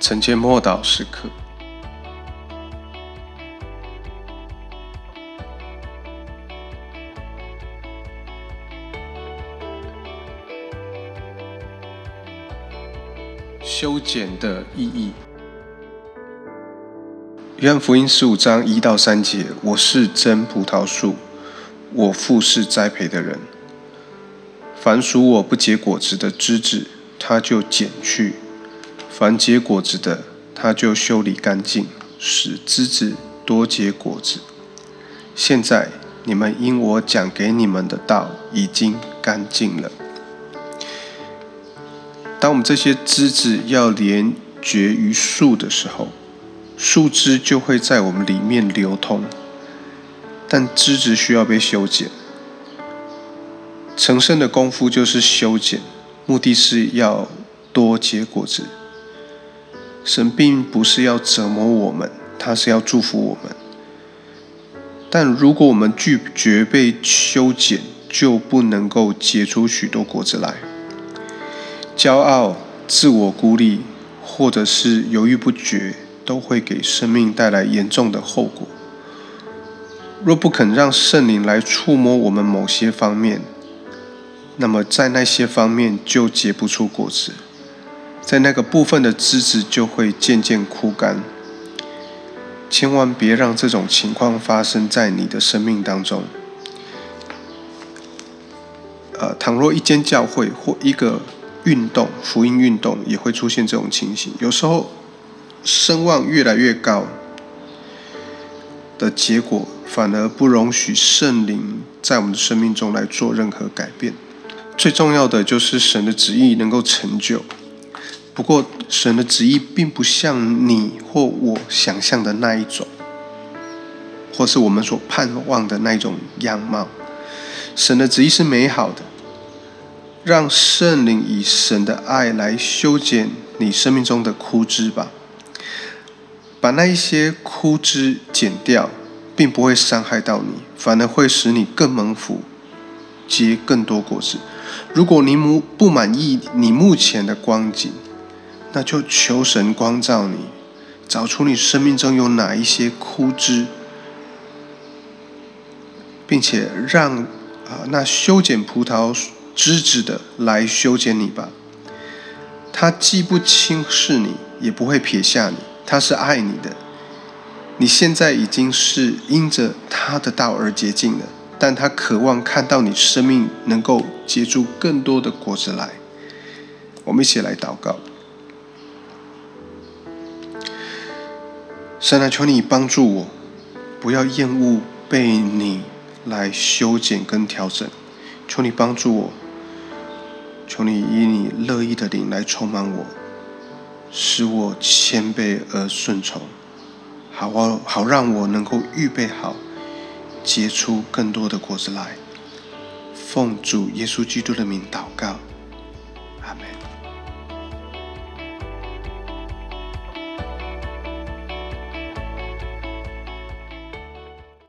晨间默祷时刻，修剪的意义。约翰福音十五章一到三节：我是真葡萄树，我父是栽培的人。凡属我不结果子的枝子，他就剪去；凡结果子的，他就修理干净，使枝子多结果子。现在你们因我讲给你们的道已经干净了。当我们这些枝子要连绝于树的时候，树枝就会在我们里面流通，但枝子需要被修剪。成圣的功夫就是修剪，目的是要多结果子。神并不是要折磨我们，他是要祝福我们。但如果我们拒绝被修剪，就不能够结出许多果子来。骄傲、自我孤立，或者是犹豫不决。都会给生命带来严重的后果。若不肯让圣灵来触摸我们某些方面，那么在那些方面就结不出果子，在那个部分的枝子就会渐渐枯干。千万别让这种情况发生在你的生命当中。呃，倘若一间教会或一个运动福音运动也会出现这种情形，有时候。声望越来越高的结果，反而不容许圣灵在我们的生命中来做任何改变。最重要的就是神的旨意能够成就。不过，神的旨意并不像你或我想象的那一种，或是我们所盼望的那一种样貌。神的旨意是美好的，让圣灵以神的爱来修剪你生命中的枯枝吧。把那一些枯枝剪掉，并不会伤害到你，反而会使你更蒙福，结更多果子。如果你不不满意你目前的光景，那就求神光照你，找出你生命中有哪一些枯枝，并且让啊那修剪葡萄枝子的来修剪你吧。他既不轻视你，也不会撇下你。他是爱你的，你现在已经是因着他的道而洁净了，但他渴望看到你生命能够结出更多的果子来。我们一起来祷告，神啊，求你帮助我，不要厌恶被你来修剪跟调整，求你帮助我，求你以你乐意的灵来充满我。使我谦卑而顺从，好好让我能够预备好，结出更多的果子来。奉主耶稣基督的名祷告，阿门。